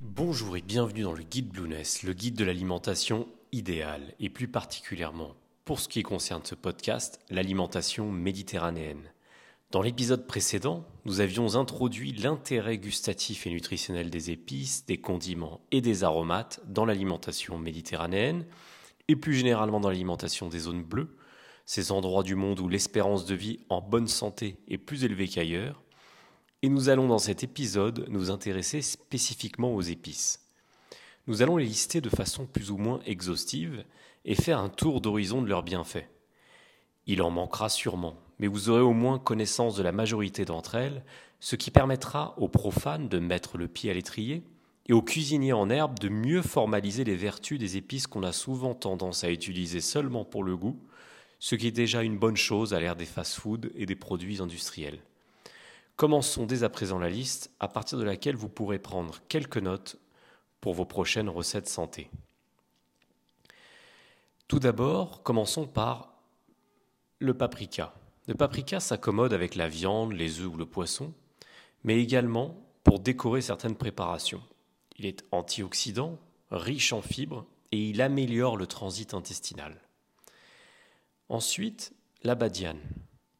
Bonjour et bienvenue dans le guide Blueness, le guide de l'alimentation idéale, et plus particulièrement, pour ce qui concerne ce podcast, l'alimentation méditerranéenne. Dans l'épisode précédent, nous avions introduit l'intérêt gustatif et nutritionnel des épices, des condiments et des aromates dans l'alimentation méditerranéenne, et plus généralement dans l'alimentation des zones bleues, ces endroits du monde où l'espérance de vie en bonne santé est plus élevée qu'ailleurs, et nous allons dans cet épisode nous intéresser spécifiquement aux épices. Nous allons les lister de façon plus ou moins exhaustive et faire un tour d'horizon de leurs bienfaits. Il en manquera sûrement, mais vous aurez au moins connaissance de la majorité d'entre elles, ce qui permettra aux profanes de mettre le pied à l'étrier et aux cuisiniers en herbe de mieux formaliser les vertus des épices qu'on a souvent tendance à utiliser seulement pour le goût, ce qui est déjà une bonne chose à l'ère des fast-foods et des produits industriels. Commençons dès à présent la liste, à partir de laquelle vous pourrez prendre quelques notes pour vos prochaines recettes santé. Tout d'abord, commençons par le paprika. Le paprika s'accommode avec la viande, les œufs ou le poisson, mais également pour décorer certaines préparations. Il est antioxydant, riche en fibres et il améliore le transit intestinal. Ensuite, la badiane.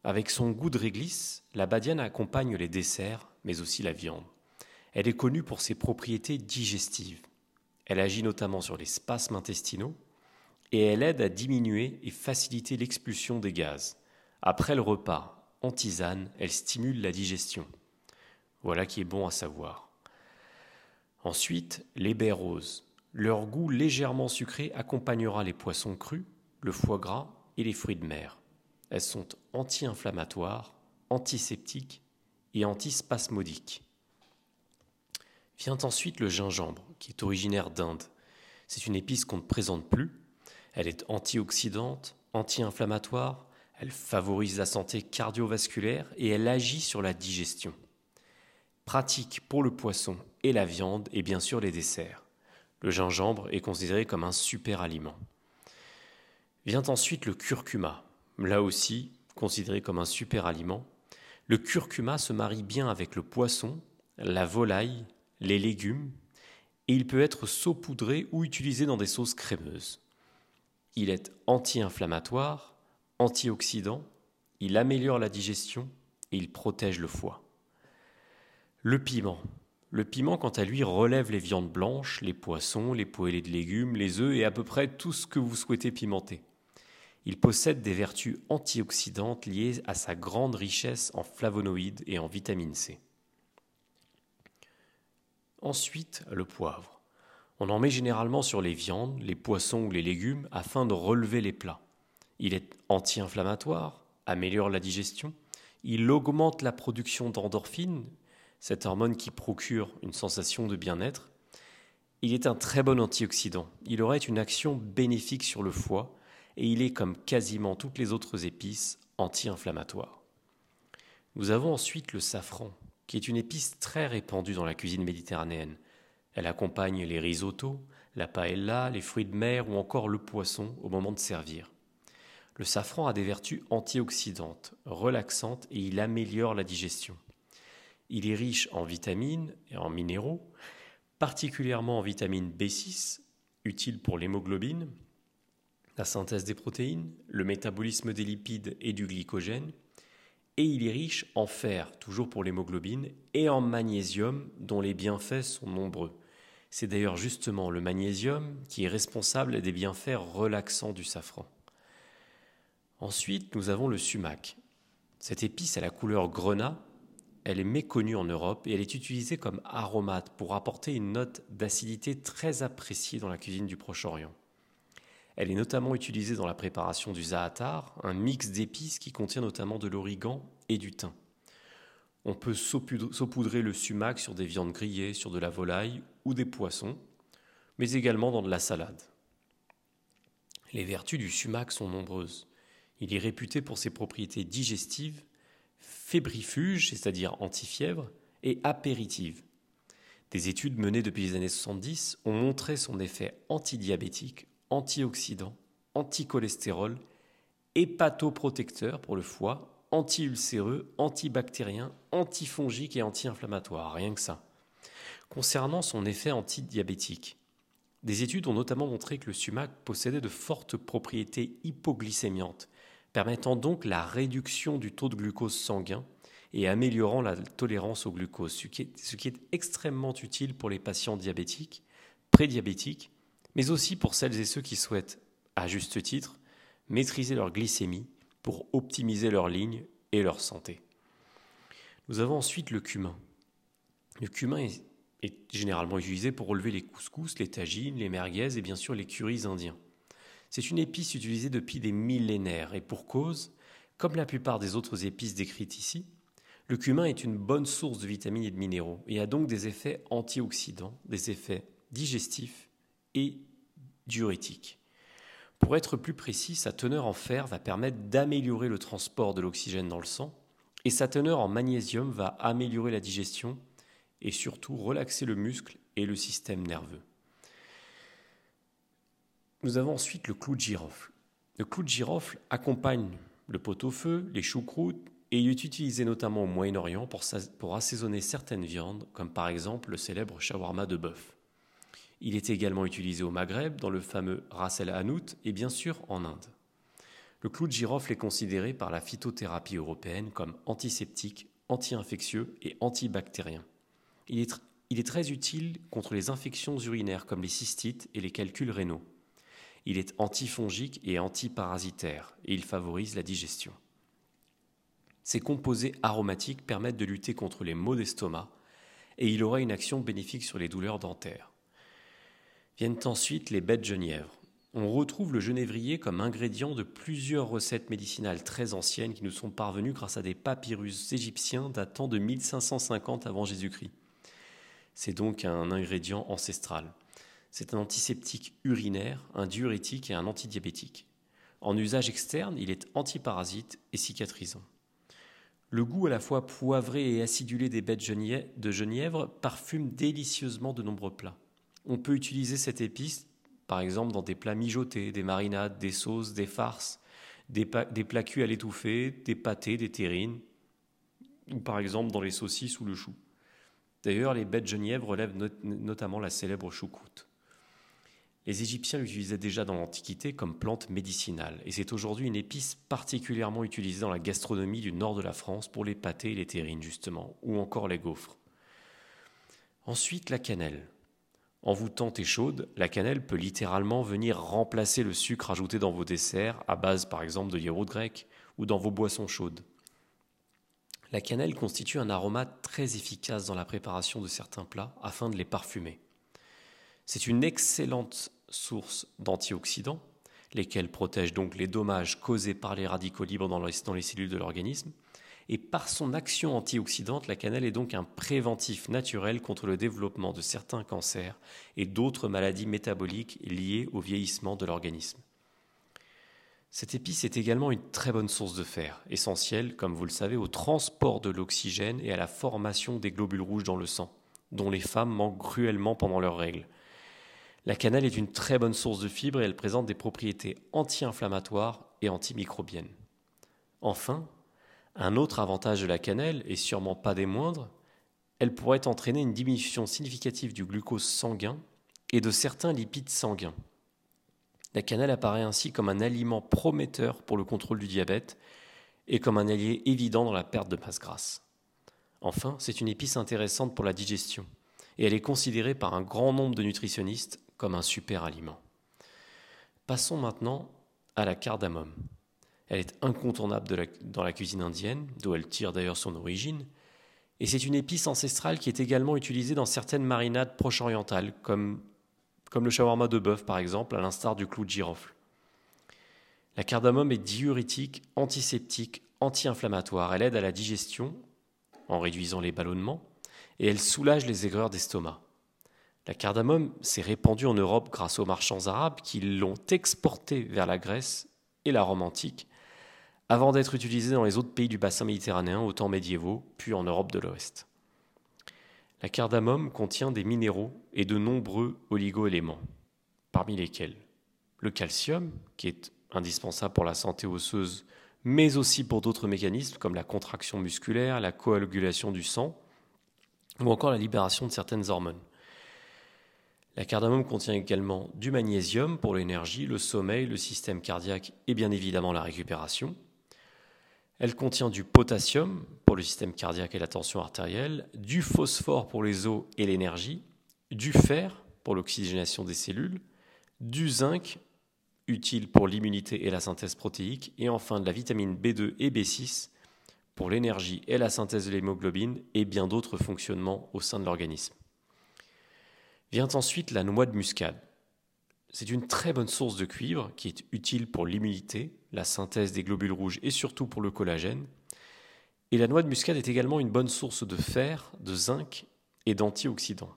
Avec son goût de réglisse, la badiane accompagne les desserts, mais aussi la viande. Elle est connue pour ses propriétés digestives. Elle agit notamment sur les spasmes intestinaux et elle aide à diminuer et faciliter l'expulsion des gaz. Après le repas, en tisane, elle stimule la digestion. Voilà qui est bon à savoir. Ensuite, les baies roses. Leur goût légèrement sucré accompagnera les poissons crus, le foie gras et les fruits de mer. Elles sont anti-inflammatoires, antiseptiques et antispasmodiques. Vient ensuite le gingembre, qui est originaire d'Inde. C'est une épice qu'on ne présente plus. Elle est antioxydante, anti-inflammatoire, elle favorise la santé cardiovasculaire et elle agit sur la digestion. Pratique pour le poisson et la viande et bien sûr les desserts. Le gingembre est considéré comme un super aliment. Vient ensuite le curcuma, là aussi considéré comme un super aliment, le curcuma se marie bien avec le poisson, la volaille, les légumes, et il peut être saupoudré ou utilisé dans des sauces crémeuses. Il est anti-inflammatoire, antioxydant, il améliore la digestion et il protège le foie. Le piment. Le piment, quant à lui, relève les viandes blanches, les poissons, les poêlés de légumes, les œufs et à peu près tout ce que vous souhaitez pimenter. Il possède des vertus antioxydantes liées à sa grande richesse en flavonoïdes et en vitamine C. Ensuite, le poivre. On en met généralement sur les viandes, les poissons ou les légumes afin de relever les plats. Il est anti-inflammatoire, améliore la digestion, il augmente la production d'endorphines, cette hormone qui procure une sensation de bien-être. Il est un très bon antioxydant. Il aurait une action bénéfique sur le foie et il est, comme quasiment toutes les autres épices, anti-inflammatoire. Nous avons ensuite le safran, qui est une épice très répandue dans la cuisine méditerranéenne. Elle accompagne les risottos, la paella, les fruits de mer ou encore le poisson au moment de servir. Le safran a des vertus antioxydantes, relaxantes et il améliore la digestion. Il est riche en vitamines et en minéraux, particulièrement en vitamine B6, utile pour l'hémoglobine, la synthèse des protéines, le métabolisme des lipides et du glycogène, et il est riche en fer, toujours pour l'hémoglobine, et en magnésium, dont les bienfaits sont nombreux. C'est d'ailleurs justement le magnésium qui est responsable des bienfaits relaxants du safran. Ensuite, nous avons le sumac. Cette épice a la couleur grenat, elle est méconnue en Europe et elle est utilisée comme aromate pour apporter une note d'acidité très appréciée dans la cuisine du Proche-Orient. Elle est notamment utilisée dans la préparation du za'atar, un mix d'épices qui contient notamment de l'origan et du thym. On peut saupoudrer le sumac sur des viandes grillées, sur de la volaille ou des poissons, mais également dans de la salade. Les vertus du sumac sont nombreuses. Il est réputé pour ses propriétés digestives, fébrifuges, c'est-à-dire antifièvre, et apéritives. Des études menées depuis les années 70 ont montré son effet antidiabétique, antioxydant, anticholestérol, hépatoprotecteur pour le foie, anti-ulcéreux, antibactérien, antifongique et anti-inflammatoire, rien que ça. Concernant son effet antidiabétique, des études ont notamment montré que le sumac possédait de fortes propriétés hypoglycémiantes, permettant donc la réduction du taux de glucose sanguin et améliorant la tolérance au glucose, ce qui est, extrêmement utile pour les patients diabétiques, prédiabétiques, mais aussi pour celles et ceux qui souhaitent, à juste titre, maîtriser leur glycémie pour optimiser leur ligne et leur santé. Nous avons ensuite le cumin. Le cumin est, généralement utilisé pour relever les couscous, les tagines, les merguez et bien sûr les currys indiens. C'est une épice utilisée depuis des millénaires et pour cause, comme la plupart des autres épices décrites ici, le cumin est une bonne source de vitamines et de minéraux et a donc des effets antioxydants, des effets digestifs et diurétiques. Pour être plus précis, sa teneur en fer va permettre d'améliorer le transport de l'oxygène dans le sang et sa teneur en magnésium va améliorer la digestion et surtout relaxer le muscle et le système nerveux. Nous avons ensuite le clou de girofle. Le clou de girofle accompagne le pot-au-feu, les choucroutes, et il est utilisé notamment au Moyen-Orient pour, pour, assaisonner certaines viandes, comme par exemple le célèbre shawarma de bœuf. Il est également utilisé au Maghreb, dans le fameux Ras el Hanout, et bien sûr en Inde. Le clou de girofle est considéré par la phytothérapie européenne comme antiseptique, anti-infectieux et antibactérien. Il est, très utile contre les infections urinaires comme les cystites et les calculs rénaux. Il est antifongique et antiparasitaire et il favorise la digestion. Ces composés aromatiques permettent de lutter contre les maux d'estomac et il aura une action bénéfique sur les douleurs dentaires. Viennent ensuite les baies de genièvre. On retrouve le genévrier comme ingrédient de plusieurs recettes médicinales très anciennes qui nous sont parvenues grâce à des papyrus égyptiens datant de 1550 avant Jésus-Christ. C'est donc un ingrédient ancestral. C'est un antiseptique urinaire, un diurétique et un antidiabétique. En usage externe, il est antiparasite et cicatrisant. Le goût à la fois poivré et acidulé des baies de genièvre parfume délicieusement de nombreux plats. On peut utiliser cette épice, par exemple, dans des plats mijotés, des marinades, des sauces, des farces, des, plats cuits à l'étouffée, des pâtés, des terrines, ou par exemple dans les saucisses ou le chou. D'ailleurs, les baies de genièvre relèvent notamment la célèbre choucroute. Les Égyptiens l'utilisaient déjà dans l'Antiquité comme plante médicinale, et c'est aujourd'hui une épice particulièrement utilisée dans la gastronomie du nord de la France pour les pâtés et les terrines, justement, ou encore les gaufres. Ensuite, la cannelle. Envoûtante et chaude, la cannelle peut littéralement venir remplacer le sucre ajouté dans vos desserts, à base par exemple de yaourt grec, ou dans vos boissons chaudes. La cannelle constitue un aromate très efficace dans la préparation de certains plats afin de les parfumer. C'est une excellente source d'antioxydants, lesquels protègent donc les dommages causés par les radicaux libres dans les, cellules de l'organisme. Et par son action antioxydante, la cannelle est donc un préventif naturel contre le développement de certains cancers et d'autres maladies métaboliques liées au vieillissement de l'organisme. Cette épice est également une très bonne source de fer, essentielle, comme vous le savez, au transport de l'oxygène et à la formation des globules rouges dans le sang, dont les femmes manquent cruellement pendant leurs règles. La cannelle est une très bonne source de fibres et elle présente des propriétés anti-inflammatoires et antimicrobiennes. Enfin, un autre avantage de la cannelle, et sûrement pas des moindres, elle pourrait entraîner une diminution significative du glucose sanguin et de certains lipides sanguins. La cannelle apparaît ainsi comme un aliment prometteur pour le contrôle du diabète et comme un allié évident dans la perte de masse grasse. Enfin, c'est une épice intéressante pour la digestion et elle est considérée par un grand nombre de nutritionnistes comme un super aliment. Passons maintenant à la cardamome. Elle est incontournable dans la cuisine indienne, d'où elle tire d'ailleurs son origine, et c'est une épice ancestrale qui est également utilisée dans certaines marinades proche-orientales, comme, le shawarma de bœuf par exemple, à l'instar du clou de girofle. La cardamome est diurétique, antiseptique, anti-inflammatoire. Elle aide à la digestion en réduisant les ballonnements et elle soulage les aigreurs d'estomac. La cardamome s'est répandue en Europe grâce aux marchands arabes qui l'ont exportée vers la Grèce et la Rome antique, avant d'être utilisée dans les autres pays du bassin méditerranéen au temps médiévaux, puis en Europe de l'Ouest. La cardamome contient des minéraux et de nombreux oligoéléments, parmi lesquels le calcium, qui est indispensable pour la santé osseuse, mais aussi pour d'autres mécanismes comme la contraction musculaire, la coagulation du sang, ou encore la libération de certaines hormones. La cardamome contient également du magnésium pour l'énergie, le sommeil, le système cardiaque et bien évidemment la récupération. Elle contient du potassium pour le système cardiaque et la tension artérielle, du phosphore pour les os et l'énergie, du fer pour l'oxygénation des cellules, du zinc utile pour l'immunité et la synthèse protéique, et enfin de la vitamine B2 et B6 pour l'énergie et la synthèse de l'hémoglobine et bien d'autres fonctionnements au sein de l'organisme. Vient ensuite la noix de muscade. C'est une très bonne source de cuivre qui est utile pour l'immunité, la synthèse des globules rouges et surtout pour le collagène. Et la noix de muscade est également une bonne source de fer, de zinc et d'antioxydants.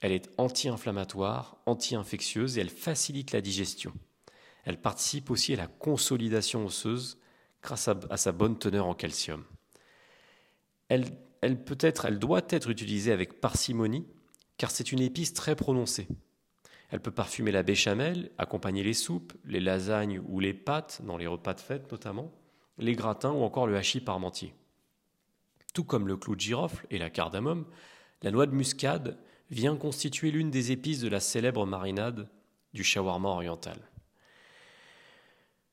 Elle est anti-inflammatoire, anti-infectieuse et elle facilite la digestion. Elle participe aussi à la consolidation osseuse grâce à, sa bonne teneur en calcium. Elle, peut être, elle doit être utilisée avec parcimonie car c'est une épice très prononcée. Elle peut parfumer la béchamel, accompagner les soupes, les lasagnes ou les pâtes, dans les repas de fête notamment, les gratins ou encore le hachis parmentier. Tout comme le clou de girofle et la cardamome, la noix de muscade vient constituer l'une des épices de la célèbre marinade du shawarma oriental.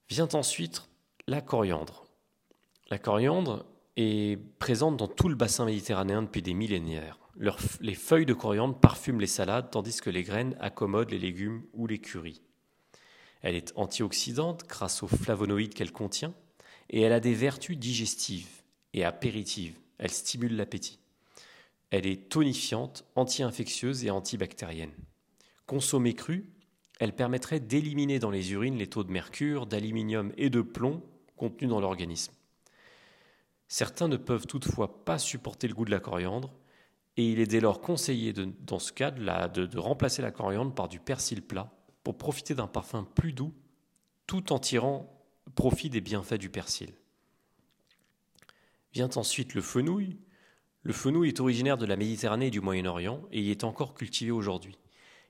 Vient ensuite la coriandre. La coriandre est présente dans tout le bassin méditerranéen depuis des millénaires les feuilles de coriandre parfument les salades tandis que les graines accommodent les légumes ou les curries. Elle est antioxydante grâce aux flavonoïdes qu'elle contient et elle a des vertus digestives et apéritives. Elle stimule l'appétit. Elle est tonifiante, anti-infectieuse et antibactérienne. Consommée crue, elle permettrait d'éliminer dans les urines les taux de mercure, d'aluminium et de plomb contenus dans l'organisme. Certains ne peuvent toutefois pas supporter le goût de la coriandre et il est dès lors conseillé, dans ce cas, de, remplacer la coriandre par du persil plat pour profiter d'un parfum plus doux tout en tirant profit des bienfaits du persil. Vient ensuite le fenouil. Le fenouil est originaire de la Méditerranée et du Moyen-Orient et il est encore cultivé aujourd'hui.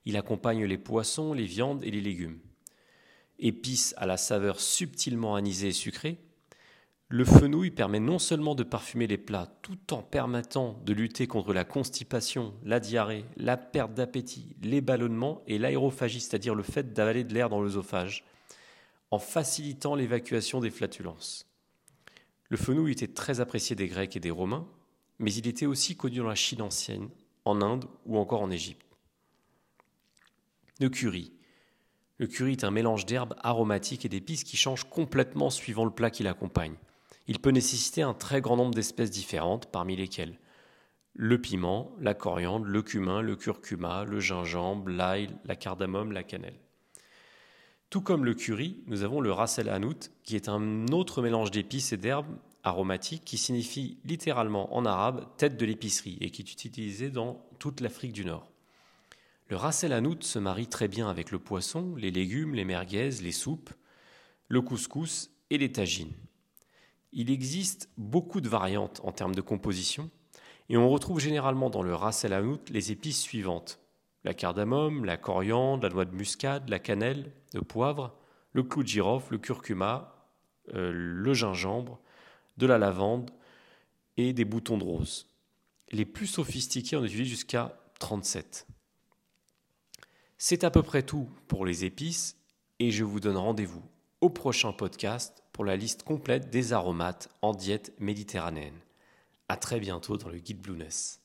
Il accompagne les poissons, les viandes et les légumes. Épice à la saveur subtilement anisée et sucrée, le fenouil permet non seulement de parfumer les plats tout en permettant de lutter contre la constipation, la diarrhée, la perte d'appétit, les ballonnements et l'aérophagie, c'est-à-dire le fait d'avaler de l'air dans l'œsophage, en facilitant l'évacuation des flatulences. Le fenouil était très apprécié des Grecs et des Romains, mais il était aussi connu dans la Chine ancienne, en Inde ou encore en Égypte. Le curry. Le curry est un mélange d'herbes aromatiques et d'épices qui change complètement suivant le plat qui l'accompagne. Il peut nécessiter un très grand nombre d'espèces différentes, parmi lesquelles le piment, la coriandre, le cumin, le curcuma, le gingembre, l'ail, la cardamome, la cannelle. Tout comme le curry, nous avons le ras el qui est un autre mélange d'épices et d'herbes aromatiques qui signifie littéralement en arabe tête de l'épicerie et qui est utilisé dans toute l'Afrique du Nord. Le ras el se marie très bien avec le poisson, les légumes, les merguez, les soupes, le couscous et les tagines. Il existe beaucoup de variantes en termes de composition, et on retrouve généralement dans le ras el hanout les épices suivantes la cardamome, la coriandre, la noix de muscade, la cannelle, le poivre, le clou de girofle, le curcuma, euh, le gingembre, de la lavande et des boutons de rose. Les plus sophistiqués en utilisent jusqu'à 37. C'est à peu près tout pour les épices et je vous donne rendez-vous au prochain podcast pour la liste complète des aromates en diète méditerranéenne. À très bientôt dans le guide Blueness.